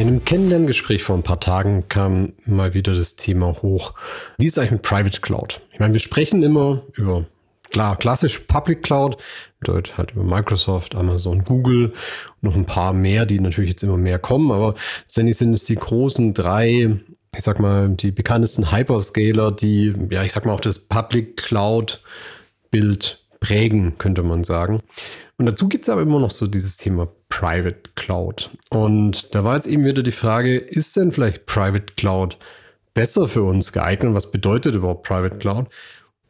In einem Kennenlerngespräch vor ein paar Tagen kam mal wieder das Thema hoch. Wie ist eigentlich mit Private Cloud? Ich meine, wir sprechen immer über, klar, klassisch Public Cloud, bedeutet halt über Microsoft, Amazon, Google und noch ein paar mehr, die natürlich jetzt immer mehr kommen, aber letztendlich sind es die großen drei, ich sag mal, die bekanntesten Hyperscaler, die, ja, ich sag mal, auch das Public Cloud Bild prägen, könnte man sagen. Und dazu gibt es aber immer noch so dieses Thema Private Cloud. Und da war jetzt eben wieder die Frage, ist denn vielleicht Private Cloud besser für uns geeignet? Was bedeutet überhaupt Private Cloud?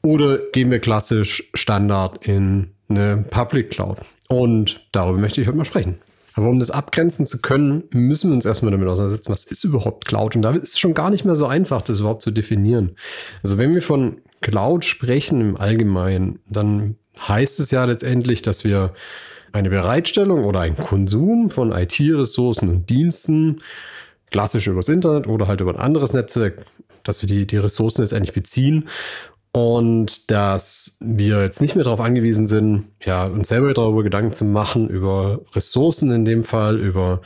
Oder gehen wir klassisch Standard in eine Public Cloud? Und darüber möchte ich heute mal sprechen. Aber um das abgrenzen zu können, müssen wir uns erstmal damit auseinandersetzen, was ist überhaupt Cloud? Und da ist es schon gar nicht mehr so einfach, das überhaupt zu definieren. Also wenn wir von Cloud sprechen im Allgemeinen, dann heißt es ja letztendlich, dass wir eine Bereitstellung oder ein Konsum von IT-Ressourcen und Diensten, klassisch übers Internet oder halt über ein anderes Netzwerk, dass wir die, die Ressourcen letztendlich beziehen. Und dass wir jetzt nicht mehr darauf angewiesen sind, ja, uns selber darüber Gedanken zu machen, über Ressourcen in dem Fall, über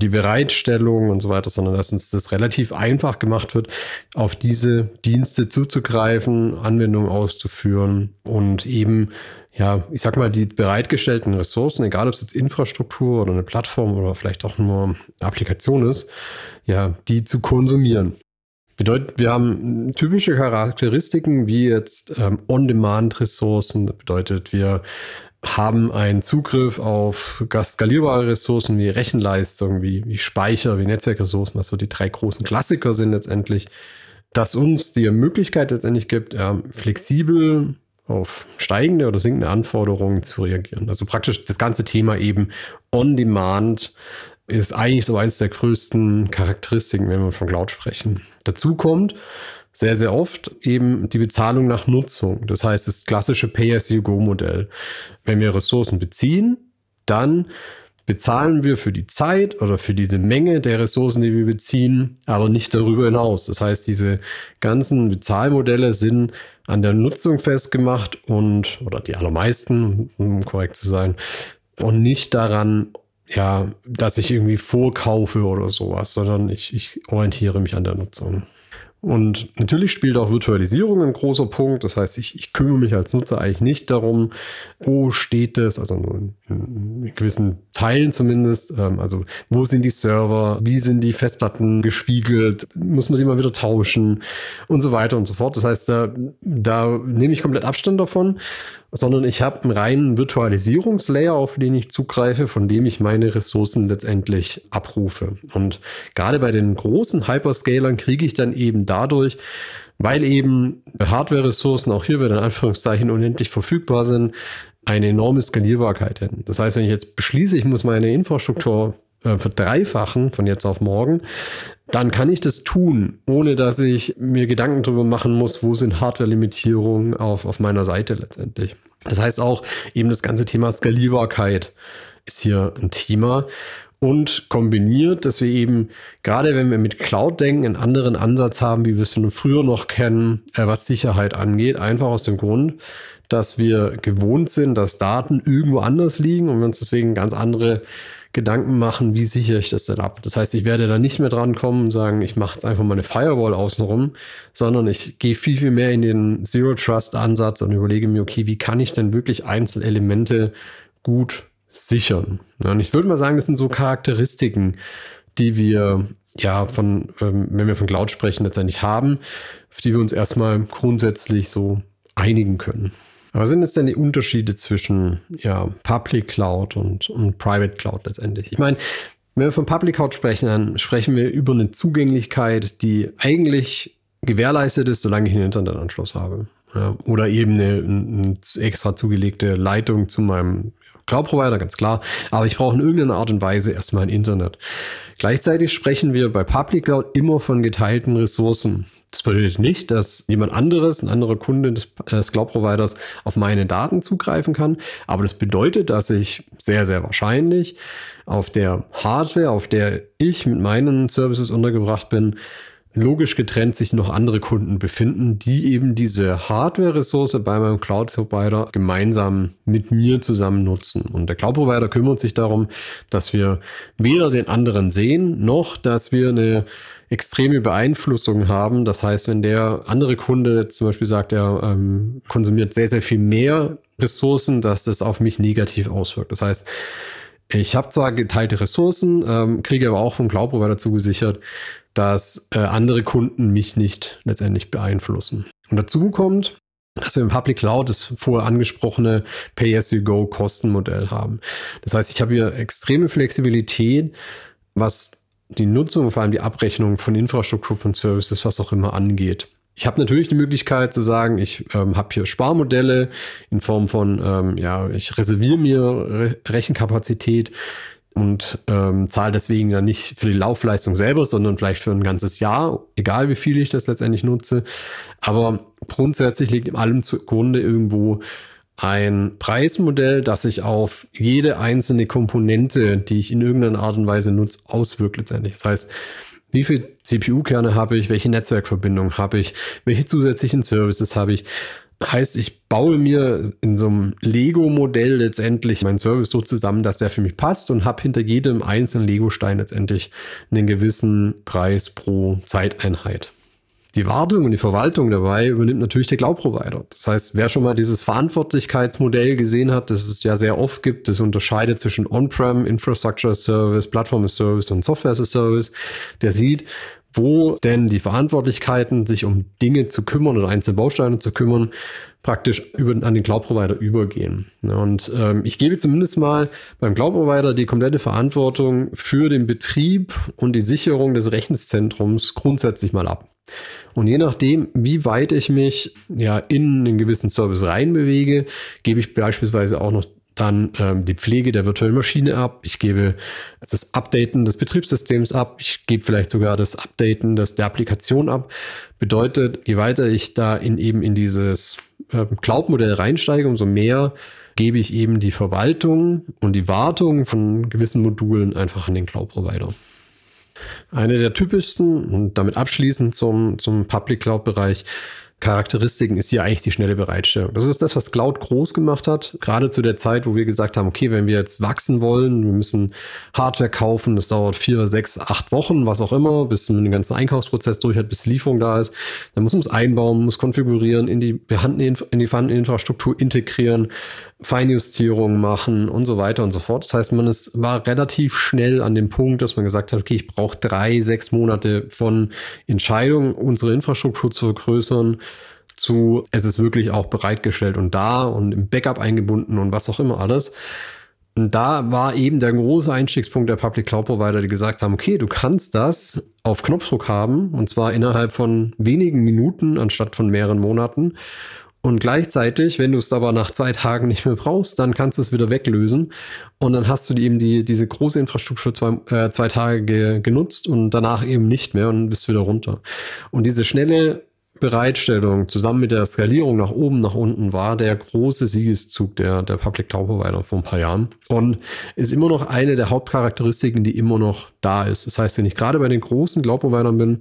die Bereitstellung und so weiter, sondern dass uns das relativ einfach gemacht wird, auf diese Dienste zuzugreifen, Anwendungen auszuführen und eben, ja, ich sag mal, die bereitgestellten Ressourcen, egal ob es jetzt Infrastruktur oder eine Plattform oder vielleicht auch nur eine Applikation ist, ja, die zu konsumieren. Bedeutet, wir haben typische Charakteristiken wie jetzt ähm, On-Demand-Ressourcen. Bedeutet, wir haben einen Zugriff auf skalierbare Ressourcen wie Rechenleistung, wie, wie Speicher, wie Netzwerkressourcen, was so die drei großen Klassiker sind letztendlich, das uns die Möglichkeit letztendlich gibt, äh, flexibel auf steigende oder sinkende Anforderungen zu reagieren. Also praktisch das ganze Thema eben on demand ist eigentlich so eines der größten Charakteristiken, wenn wir von Cloud sprechen. Dazu kommt, sehr, sehr oft eben die Bezahlung nach Nutzung. Das heißt, das klassische Pay-as-you-go-Modell. Wenn wir Ressourcen beziehen, dann bezahlen wir für die Zeit oder für diese Menge der Ressourcen, die wir beziehen, aber nicht darüber hinaus. Das heißt, diese ganzen Bezahlmodelle sind an der Nutzung festgemacht und, oder die allermeisten, um korrekt zu sein, und nicht daran, ja, dass ich irgendwie vorkaufe oder sowas, sondern ich, ich orientiere mich an der Nutzung. Und natürlich spielt auch Virtualisierung ein großer Punkt. Das heißt, ich, ich kümmere mich als Nutzer eigentlich nicht darum, wo steht es, also nur in, in gewissen Teilen zumindest. Ähm, also wo sind die Server, wie sind die Festplatten gespiegelt, muss man die mal wieder tauschen und so weiter und so fort. Das heißt, da, da nehme ich komplett Abstand davon sondern ich habe einen reinen Virtualisierungslayer, auf den ich zugreife, von dem ich meine Ressourcen letztendlich abrufe. Und gerade bei den großen Hyperscalern kriege ich dann eben dadurch, weil eben Hardware-Ressourcen auch hier wieder in Anführungszeichen unendlich verfügbar sind, eine enorme Skalierbarkeit hin. Das heißt, wenn ich jetzt beschließe, ich muss meine Infrastruktur äh, verdreifachen von jetzt auf morgen, dann kann ich das tun, ohne dass ich mir Gedanken darüber machen muss, wo sind Hardware-Limitierungen auf, auf meiner Seite letztendlich. Das heißt auch eben das ganze Thema Skalierbarkeit ist hier ein Thema und kombiniert, dass wir eben, gerade wenn wir mit Cloud denken, einen anderen Ansatz haben, wie wir es von früher noch kennen, äh, was Sicherheit angeht. Einfach aus dem Grund, dass wir gewohnt sind, dass Daten irgendwo anders liegen und wir uns deswegen ganz andere Gedanken machen, wie sichere ich das denn ab. Das heißt, ich werde da nicht mehr dran kommen und sagen, ich mache jetzt einfach mal eine Firewall außenrum, sondern ich gehe viel, viel mehr in den Zero Trust Ansatz und überlege mir, okay, wie kann ich denn wirklich Einzelelemente gut sichern? Und ich würde mal sagen, das sind so Charakteristiken, die wir ja von, ähm, wenn wir von Cloud sprechen, letztendlich haben, auf die wir uns erstmal grundsätzlich so einigen können. Was sind jetzt denn die Unterschiede zwischen ja, Public Cloud und, und Private Cloud letztendlich? Ich meine, wenn wir von Public Cloud sprechen, dann sprechen wir über eine Zugänglichkeit, die eigentlich gewährleistet ist, solange ich einen Internetanschluss habe. Ja, oder eben eine, eine, extra zugelegte Leitung zu meinem Cloud-Provider, ganz klar. Aber ich brauche in irgendeiner Art und Weise erstmal ein Internet. Gleichzeitig sprechen wir bei Public Cloud immer von geteilten Ressourcen. Das bedeutet nicht, dass jemand anderes, ein anderer Kunde des, des Cloud-Providers auf meine Daten zugreifen kann. Aber das bedeutet, dass ich sehr, sehr wahrscheinlich auf der Hardware, auf der ich mit meinen Services untergebracht bin, logisch getrennt sich noch andere Kunden befinden, die eben diese Hardware-Ressource bei meinem Cloud-Provider gemeinsam mit mir zusammen nutzen. Und der Cloud-Provider kümmert sich darum, dass wir weder den anderen sehen, noch dass wir eine extreme Beeinflussung haben. Das heißt, wenn der andere Kunde zum Beispiel sagt, er ähm, konsumiert sehr, sehr viel mehr Ressourcen, dass das auf mich negativ auswirkt. Das heißt, ich habe zwar geteilte Ressourcen, ähm, kriege aber auch vom Cloud-Provider zugesichert, dass äh, andere Kunden mich nicht letztendlich beeinflussen. Und dazu kommt, dass wir im Public Cloud das vorher angesprochene Pay-as-you-go-Kostenmodell haben. Das heißt, ich habe hier extreme Flexibilität, was die Nutzung, vor allem die Abrechnung von Infrastruktur, von Services, was auch immer angeht. Ich habe natürlich die Möglichkeit zu sagen, ich ähm, habe hier Sparmodelle in Form von, ähm, ja, ich reserviere mir Re Rechenkapazität und ähm, zahle deswegen dann nicht für die Laufleistung selber, sondern vielleicht für ein ganzes Jahr, egal wie viel ich das letztendlich nutze. Aber grundsätzlich liegt in allem zugrunde irgendwo ein Preismodell, das sich auf jede einzelne Komponente, die ich in irgendeiner Art und Weise nutze, auswirkt letztendlich. Das heißt, wie viele CPU-Kerne habe ich, welche Netzwerkverbindung habe ich, welche zusätzlichen Services habe ich. Heißt, ich baue mir in so einem Lego-Modell letztendlich meinen Service so zusammen, dass der für mich passt und habe hinter jedem einzelnen Lego-Stein letztendlich einen gewissen Preis pro Zeiteinheit. Die Wartung und die Verwaltung dabei übernimmt natürlich der Cloud-Provider. Das heißt, wer schon mal dieses Verantwortlichkeitsmodell gesehen hat, das es ja sehr oft gibt, das unterscheidet zwischen On-Prem, Infrastructure Service, Plattform Service und Software Service, der sieht, wo denn die Verantwortlichkeiten, sich um Dinge zu kümmern oder einzelne Bausteine zu kümmern, praktisch über, an den Cloud-Provider übergehen. Und ähm, ich gebe zumindest mal beim Cloud-Provider die komplette Verantwortung für den Betrieb und die Sicherung des Rechenzentrums grundsätzlich mal ab. Und je nachdem, wie weit ich mich ja in einen gewissen Service reinbewege, gebe ich beispielsweise auch noch dann ähm, die Pflege der virtuellen Maschine ab. Ich gebe das Updaten des Betriebssystems ab. Ich gebe vielleicht sogar das Updaten des, der Applikation ab. Bedeutet, je weiter ich da in eben in dieses äh, Cloud-Modell reinsteige, umso mehr gebe ich eben die Verwaltung und die Wartung von gewissen Modulen einfach an den Cloud-Provider. Eine der typischsten und damit abschließend zum, zum Public Cloud-Bereich Charakteristiken ist hier eigentlich die schnelle Bereitstellung. Das ist das, was Cloud groß gemacht hat. Gerade zu der Zeit, wo wir gesagt haben, okay, wenn wir jetzt wachsen wollen, wir müssen Hardware kaufen, das dauert vier, sechs, acht Wochen, was auch immer, bis man den ganzen Einkaufsprozess durch hat, bis Lieferung da ist. Dann muss man es einbauen, muss konfigurieren, in die in die vorhandene Infrastruktur integrieren, Feinjustierungen machen und so weiter und so fort. Das heißt, man ist, war relativ schnell an dem Punkt, dass man gesagt hat, okay, ich brauche drei, sechs Monate von Entscheidung, unsere Infrastruktur zu vergrößern, zu, es ist wirklich auch bereitgestellt und da und im Backup eingebunden und was auch immer alles. Und da war eben der große Einstiegspunkt der Public Cloud Provider, die gesagt haben, okay, du kannst das auf Knopfdruck haben und zwar innerhalb von wenigen Minuten anstatt von mehreren Monaten. Und gleichzeitig, wenn du es aber nach zwei Tagen nicht mehr brauchst, dann kannst du es wieder weglösen. Und dann hast du eben die, diese große Infrastruktur zwei, äh, zwei Tage ge, genutzt und danach eben nicht mehr und bist wieder runter. Und diese schnelle Bereitstellung zusammen mit der Skalierung nach oben, nach unten war der große Siegeszug der, der Public Cloud Provider vor ein paar Jahren und ist immer noch eine der Hauptcharakteristiken, die immer noch da ist. Das heißt, wenn ich gerade bei den großen Cloud Providern bin,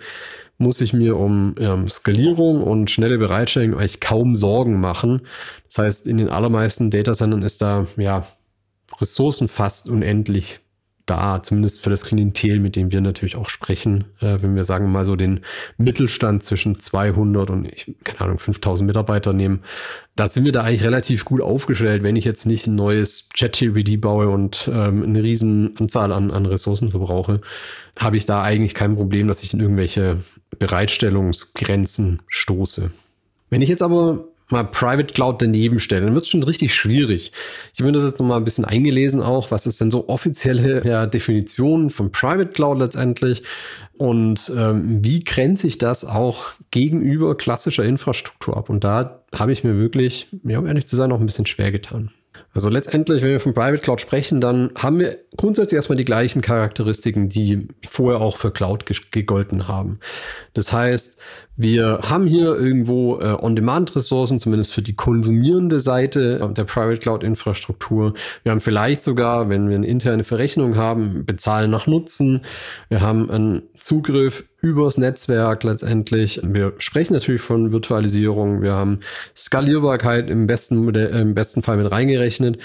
muss ich mir um ähm, Skalierung und schnelle Bereitstellung eigentlich kaum Sorgen machen. Das heißt, in den allermeisten Datacentern ist da ja Ressourcen fast unendlich da, zumindest für das Klientel, mit dem wir natürlich auch sprechen, äh, wenn wir sagen mal so den Mittelstand zwischen 200 und ich, keine Ahnung 5000 Mitarbeiter nehmen, da sind wir da eigentlich relativ gut aufgestellt, wenn ich jetzt nicht ein neues Chat-TBD baue und ähm, eine riesen Anzahl an, an Ressourcen verbrauche, habe ich da eigentlich kein Problem, dass ich in irgendwelche Bereitstellungsgrenzen stoße. Wenn ich jetzt aber mal Private Cloud daneben stellen, dann wird es schon richtig schwierig. Ich habe mir das jetzt nochmal ein bisschen eingelesen auch, was ist denn so offizielle ja, Definition von Private Cloud letztendlich und ähm, wie grenze ich das auch gegenüber klassischer Infrastruktur ab? Und da habe ich mir wirklich, ja, um ehrlich zu sein, noch ein bisschen schwer getan. Also letztendlich, wenn wir von Private Cloud sprechen, dann haben wir grundsätzlich erstmal die gleichen Charakteristiken, die vorher auch für Cloud gegolten haben. Das heißt, wir haben hier irgendwo äh, On-Demand-Ressourcen, zumindest für die konsumierende Seite der Private Cloud-Infrastruktur. Wir haben vielleicht sogar, wenn wir eine interne Verrechnung haben, bezahlen nach Nutzen. Wir haben einen Zugriff übers Netzwerk letztendlich. Wir sprechen natürlich von Virtualisierung. Wir haben Skalierbarkeit im besten, im besten Fall mit reingerechnet.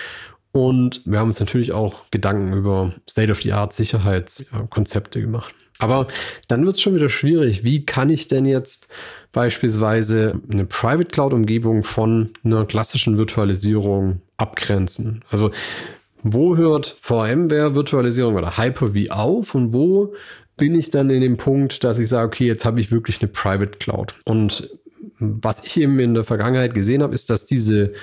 Und wir haben uns natürlich auch Gedanken über State-of-the-Art-Sicherheitskonzepte gemacht. Aber dann wird es schon wieder schwierig. Wie kann ich denn jetzt beispielsweise eine Private Cloud-Umgebung von einer klassischen Virtualisierung abgrenzen? Also wo hört VMware-Virtualisierung oder Hyper-V auf und wo bin ich dann in dem Punkt, dass ich sage, okay, jetzt habe ich wirklich eine Private Cloud. Und was ich eben in der Vergangenheit gesehen habe, ist, dass diese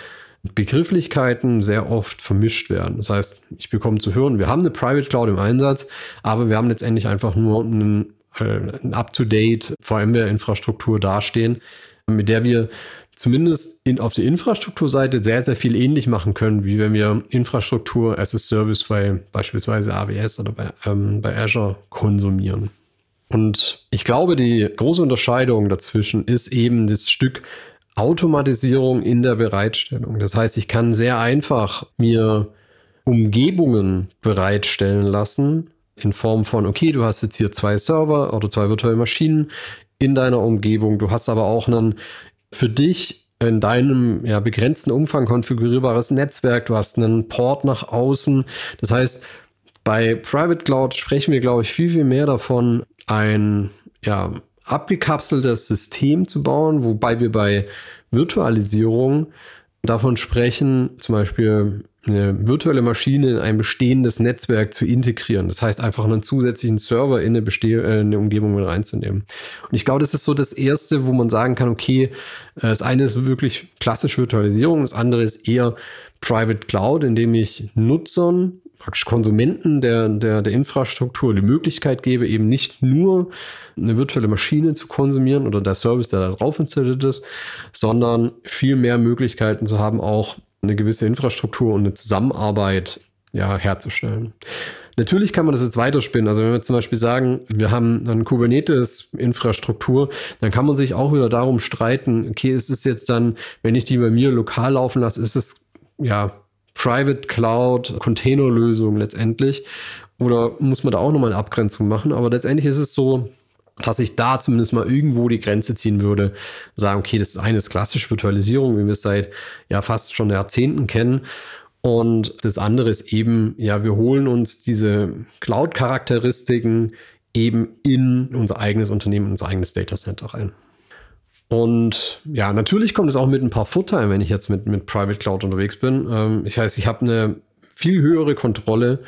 Begrifflichkeiten sehr oft vermischt werden. Das heißt, ich bekomme zu hören, wir haben eine Private Cloud im Einsatz, aber wir haben letztendlich einfach nur einen, äh, ein Up-to-Date VMware-Infrastruktur dastehen, mit der wir zumindest in, auf der Infrastrukturseite sehr, sehr viel ähnlich machen können, wie wenn wir Infrastruktur as a Service bei beispielsweise AWS oder bei, ähm, bei Azure konsumieren. Und ich glaube, die große Unterscheidung dazwischen ist eben das Stück Automatisierung in der Bereitstellung. Das heißt, ich kann sehr einfach mir Umgebungen bereitstellen lassen in Form von, okay, du hast jetzt hier zwei Server oder zwei virtuelle Maschinen in deiner Umgebung. Du hast aber auch ein für dich in deinem ja, begrenzten Umfang konfigurierbares Netzwerk. Du hast einen Port nach außen. Das heißt, bei Private Cloud sprechen wir, glaube ich, viel, viel mehr davon, ein ja, abgekapseltes System zu bauen, wobei wir bei Virtualisierung davon sprechen, zum Beispiel eine virtuelle Maschine in ein bestehendes Netzwerk zu integrieren. Das heißt, einfach einen zusätzlichen Server in eine, Beste äh, eine Umgebung mit reinzunehmen. Und ich glaube, das ist so das Erste, wo man sagen kann, okay, äh, das eine ist wirklich klassische Virtualisierung, das andere ist eher Private Cloud, indem ich Nutzern praktisch Konsumenten der, der, der Infrastruktur die Möglichkeit gebe, eben nicht nur eine virtuelle Maschine zu konsumieren oder der Service, der da drauf installiert ist, sondern viel mehr Möglichkeiten zu haben, auch eine gewisse Infrastruktur und eine Zusammenarbeit ja, herzustellen. Natürlich kann man das jetzt weiterspinnen. Also wenn wir zum Beispiel sagen, wir haben eine Kubernetes-Infrastruktur, dann kann man sich auch wieder darum streiten, okay, ist es jetzt dann, wenn ich die bei mir lokal laufen lasse, ist es ja Private Cloud, Containerlösung letztendlich? Oder muss man da auch nochmal eine Abgrenzung machen? Aber letztendlich ist es so, dass ich da zumindest mal irgendwo die Grenze ziehen würde, sagen, okay, das ist eine klassische Virtualisierung, wie wir es seit ja fast schon Jahrzehnten kennen. Und das andere ist eben, ja, wir holen uns diese Cloud-Charakteristiken eben in unser eigenes Unternehmen, unser eigenes Data Center rein. Und ja, natürlich kommt es auch mit ein paar Vorteilen, wenn ich jetzt mit, mit Private Cloud unterwegs bin. Ähm, ich heißt, ich habe eine viel höhere Kontrolle,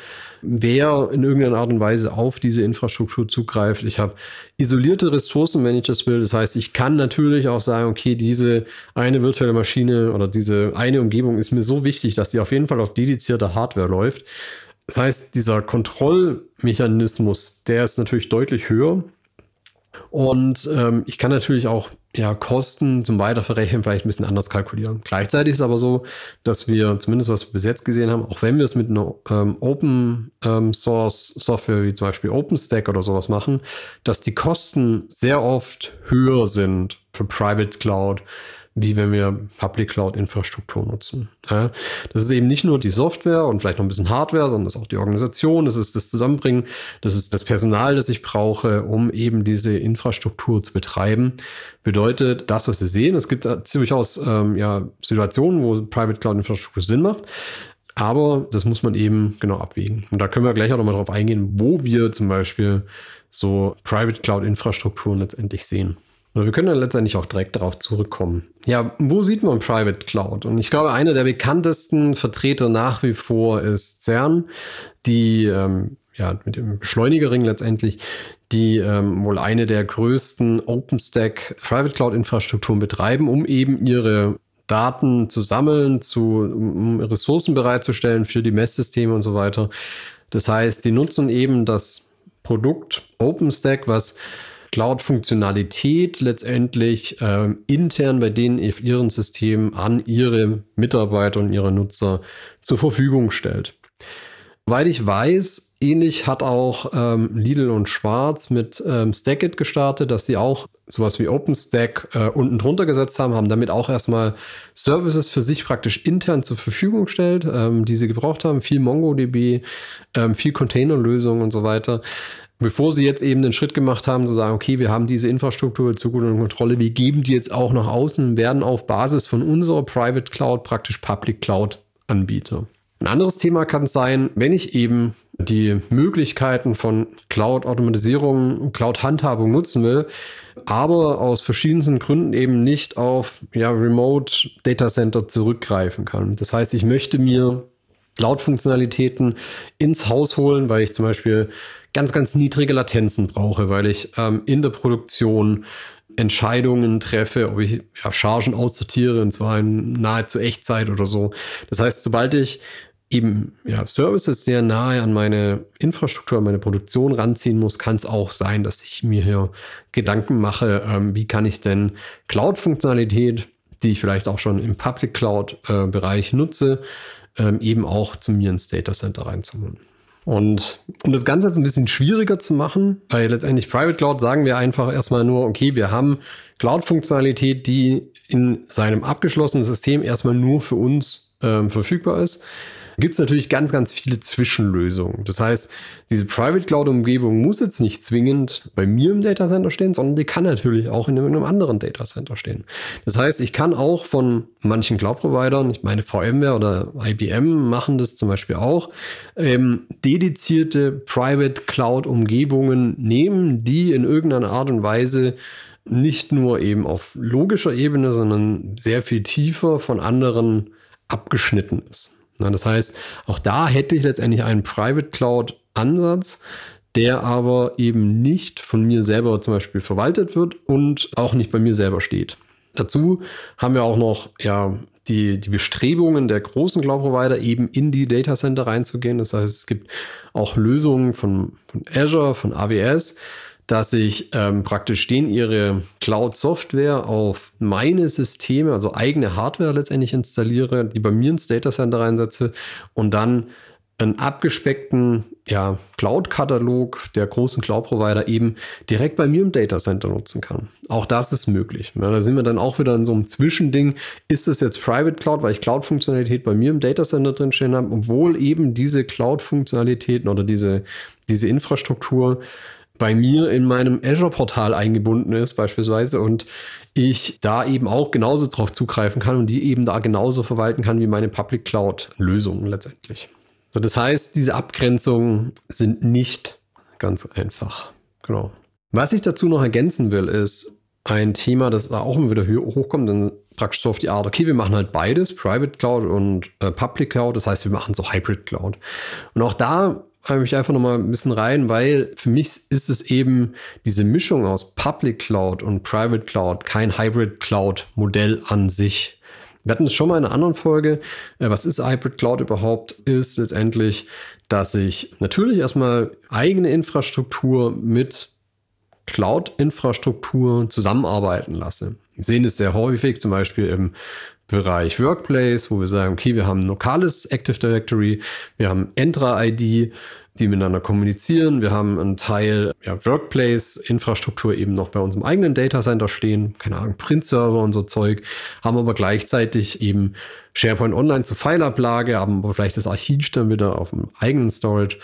wer in irgendeiner Art und Weise auf diese Infrastruktur zugreift. Ich habe isolierte Ressourcen, wenn ich das will. Das heißt, ich kann natürlich auch sagen, okay, diese eine virtuelle Maschine oder diese eine Umgebung ist mir so wichtig, dass die auf jeden Fall auf dedizierter Hardware läuft. Das heißt, dieser Kontrollmechanismus, der ist natürlich deutlich höher. Und ähm, ich kann natürlich auch ja, Kosten zum Weiterverrechnen vielleicht ein bisschen anders kalkulieren. Gleichzeitig ist es aber so, dass wir, zumindest was wir bis jetzt gesehen haben, auch wenn wir es mit einer ähm, Open ähm, Source Software wie zum Beispiel OpenStack oder sowas machen, dass die Kosten sehr oft höher sind für Private Cloud wie wenn wir Public Cloud Infrastruktur nutzen. Das ist eben nicht nur die Software und vielleicht noch ein bisschen Hardware, sondern das ist auch die Organisation, das ist das Zusammenbringen, das ist das Personal, das ich brauche, um eben diese Infrastruktur zu betreiben. Bedeutet, das, was wir sehen, es gibt durchaus ähm, ja, Situationen, wo Private Cloud Infrastruktur Sinn macht. Aber das muss man eben genau abwägen. Und da können wir gleich auch nochmal drauf eingehen, wo wir zum Beispiel so Private Cloud Infrastrukturen letztendlich sehen. Und wir können dann letztendlich auch direkt darauf zurückkommen. Ja, wo sieht man Private Cloud? Und ich glaube, einer der bekanntesten Vertreter nach wie vor ist CERN, die ähm, ja mit dem Beschleunigerring letztendlich, die ähm, wohl eine der größten OpenStack Private Cloud Infrastrukturen betreiben, um eben ihre Daten zu sammeln, zu um Ressourcen bereitzustellen für die Messsysteme und so weiter. Das heißt, die nutzen eben das Produkt OpenStack, was Cloud-Funktionalität letztendlich äh, intern bei denen auf ihren Systemen an ihre Mitarbeiter und ihre Nutzer zur Verfügung stellt. Weil ich weiß, ähnlich hat auch ähm, Lidl und Schwarz mit ähm, Stackit gestartet, dass sie auch sowas wie OpenStack äh, unten drunter gesetzt haben, haben damit auch erstmal Services für sich praktisch intern zur Verfügung gestellt, ähm, die sie gebraucht haben, viel MongoDB, ähm, viel Containerlösungen und so weiter. Bevor sie jetzt eben den Schritt gemacht haben, zu sagen, okay, wir haben diese Infrastruktur zu guter Kontrolle, wir geben die jetzt auch nach außen, werden auf Basis von unserer Private Cloud praktisch Public Cloud Anbieter. Ein anderes Thema kann sein, wenn ich eben die Möglichkeiten von Cloud-Automatisierung und Cloud-Handhabung nutzen will, aber aus verschiedensten Gründen eben nicht auf ja, Remote Data Center zurückgreifen kann. Das heißt, ich möchte mir Cloud-Funktionalitäten ins Haus holen, weil ich zum Beispiel ganz, ganz niedrige Latenzen brauche, weil ich ähm, in der Produktion Entscheidungen treffe, ob ich ja, Chargen aussortiere, und zwar in nahezu Echtzeit oder so. Das heißt, sobald ich eben ja, Services sehr nahe an meine Infrastruktur, an meine Produktion ranziehen muss, kann es auch sein, dass ich mir hier Gedanken mache, ähm, wie kann ich denn Cloud-Funktionalität, die ich vielleicht auch schon im Public Cloud-Bereich äh, nutze, ähm, eben auch zu mir ins Data Center reinzuholen. Und um das Ganze jetzt ein bisschen schwieriger zu machen, weil letztendlich Private Cloud sagen wir einfach erstmal nur, okay, wir haben Cloud-Funktionalität, die in seinem abgeschlossenen System erstmal nur für uns ähm, verfügbar ist gibt es natürlich ganz, ganz viele Zwischenlösungen. Das heißt, diese Private Cloud-Umgebung muss jetzt nicht zwingend bei mir im Data Center stehen, sondern die kann natürlich auch in einem anderen Data Center stehen. Das heißt, ich kann auch von manchen Cloud-Providern, ich meine VMware oder IBM machen das zum Beispiel auch, ähm, dedizierte Private Cloud-Umgebungen nehmen, die in irgendeiner Art und Weise nicht nur eben auf logischer Ebene, sondern sehr viel tiefer von anderen abgeschnitten ist. Das heißt, auch da hätte ich letztendlich einen Private Cloud Ansatz, der aber eben nicht von mir selber zum Beispiel verwaltet wird und auch nicht bei mir selber steht. Dazu haben wir auch noch ja, die, die Bestrebungen der großen Cloud-Provider, eben in die Data Center reinzugehen. Das heißt, es gibt auch Lösungen von, von Azure, von AWS, dass ich ähm, praktisch denen ihre Cloud-Software auf meine Systeme, also eigene Hardware letztendlich installiere, die bei mir ins Data Center reinsetze und dann einen abgespeckten ja, Cloud-Katalog der großen Cloud-Provider eben direkt bei mir im Data Center nutzen kann. Auch das ist möglich. Ja, da sind wir dann auch wieder in so einem Zwischending. Ist es jetzt Private Cloud, weil ich Cloud-Funktionalität bei mir im Data Center drinstehen habe, obwohl eben diese Cloud-Funktionalitäten oder diese, diese Infrastruktur bei mir in meinem Azure-Portal eingebunden ist, beispielsweise, und ich da eben auch genauso drauf zugreifen kann und die eben da genauso verwalten kann wie meine Public Cloud-Lösungen letztendlich. So, das heißt, diese Abgrenzungen sind nicht ganz einfach. Genau. Was ich dazu noch ergänzen will, ist ein Thema, das da auch immer wieder hochkommt, dann praktisch so auf die Art, okay, wir machen halt beides, Private Cloud und äh, Public Cloud, das heißt, wir machen so Hybrid Cloud. Und auch da habe ich einfach noch mal ein bisschen rein, weil für mich ist es eben diese Mischung aus Public Cloud und Private Cloud kein Hybrid Cloud Modell an sich. Wir hatten es schon mal in einer anderen Folge. Äh, was ist Hybrid Cloud überhaupt? Ist letztendlich, dass ich natürlich erstmal eigene Infrastruktur mit Cloud-Infrastruktur zusammenarbeiten lasse. Wir sehen es sehr häufig, zum Beispiel im Bereich Workplace, wo wir sagen, okay, wir haben ein lokales Active Directory, wir haben Entra-ID, die miteinander kommunizieren. Wir haben einen Teil ja, Workplace-Infrastruktur eben noch bei uns im eigenen Data Center stehen, keine Ahnung, Print-Server und so Zeug, haben aber gleichzeitig eben SharePoint Online zur Fileablage, haben aber vielleicht das Archiv dann wieder auf dem eigenen Storage.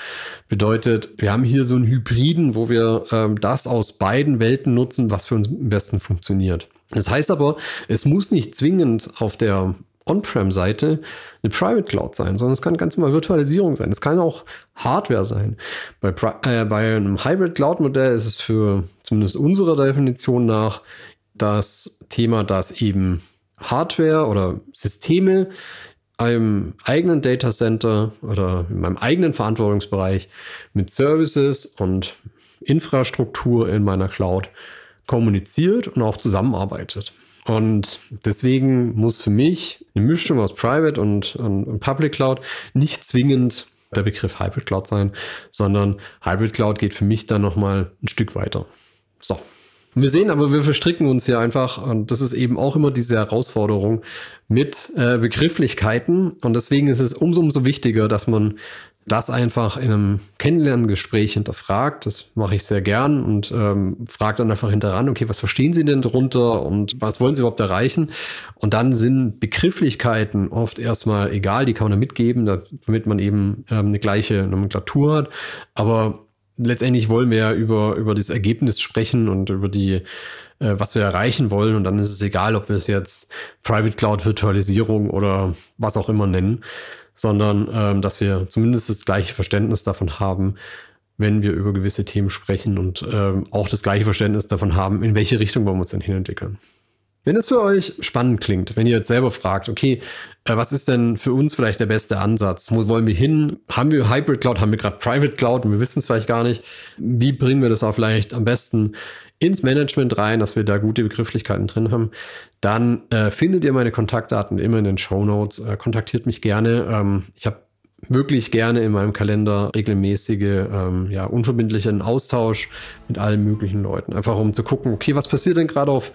Bedeutet, wir haben hier so einen Hybriden, wo wir ähm, das aus beiden Welten nutzen, was für uns am besten funktioniert. Das heißt aber, es muss nicht zwingend auf der On-Prem-Seite eine Private Cloud sein, sondern es kann ganz mal Virtualisierung sein. Es kann auch Hardware sein. Bei, äh, bei einem Hybrid Cloud-Modell ist es für zumindest unserer Definition nach das Thema, dass eben Hardware oder Systeme einem eigenen Data Center oder in meinem eigenen Verantwortungsbereich mit Services und Infrastruktur in meiner Cloud kommuniziert und auch zusammenarbeitet. Und deswegen muss für mich eine Mischung aus Private und, und, und Public Cloud nicht zwingend der Begriff Hybrid Cloud sein, sondern Hybrid Cloud geht für mich dann nochmal ein Stück weiter. So. Wir sehen aber, wir verstricken uns hier einfach, und das ist eben auch immer diese Herausforderung mit äh, Begrifflichkeiten. Und deswegen ist es umso, umso wichtiger, dass man das einfach in einem Kennenlerngespräch hinterfragt. Das mache ich sehr gern und ähm, frage dann einfach hinteran, okay, was verstehen Sie denn darunter und was wollen Sie überhaupt erreichen? Und dann sind Begrifflichkeiten oft erstmal egal, die kann man mitgeben, damit man eben ähm, eine gleiche Nomenklatur hat. Aber letztendlich wollen wir ja über, über das Ergebnis sprechen und über die, äh, was wir erreichen wollen. Und dann ist es egal, ob wir es jetzt Private Cloud Virtualisierung oder was auch immer nennen sondern ähm, dass wir zumindest das gleiche Verständnis davon haben, wenn wir über gewisse Themen sprechen und ähm, auch das gleiche Verständnis davon haben, in welche Richtung wollen wir uns denn hinentwickeln. Wenn es für euch spannend klingt, wenn ihr jetzt selber fragt, okay, äh, was ist denn für uns vielleicht der beste Ansatz? Wo wollen wir hin? Haben wir Hybrid Cloud? Haben wir gerade Private Cloud und wir wissen es vielleicht gar nicht? Wie bringen wir das auch vielleicht am besten ins Management rein, dass wir da gute Begrifflichkeiten drin haben, dann äh, findet ihr meine Kontaktdaten immer in den Show Notes. Äh, kontaktiert mich gerne. Ähm, ich habe wirklich gerne in meinem Kalender regelmäßige, ähm, ja, unverbindlichen Austausch mit allen möglichen Leuten. Einfach um zu gucken, okay, was passiert denn gerade auf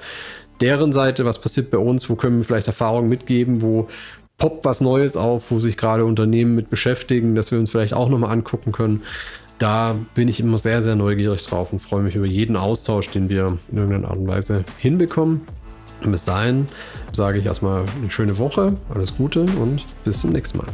deren Seite, was passiert bei uns, wo können wir vielleicht Erfahrungen mitgeben, wo poppt was Neues auf, wo sich gerade Unternehmen mit beschäftigen, dass wir uns vielleicht auch nochmal angucken können da bin ich immer sehr, sehr neugierig drauf und freue mich über jeden Austausch, den wir in irgendeiner Art und Weise hinbekommen. Und bis dahin sage ich erstmal eine schöne Woche, alles Gute und bis zum nächsten Mal.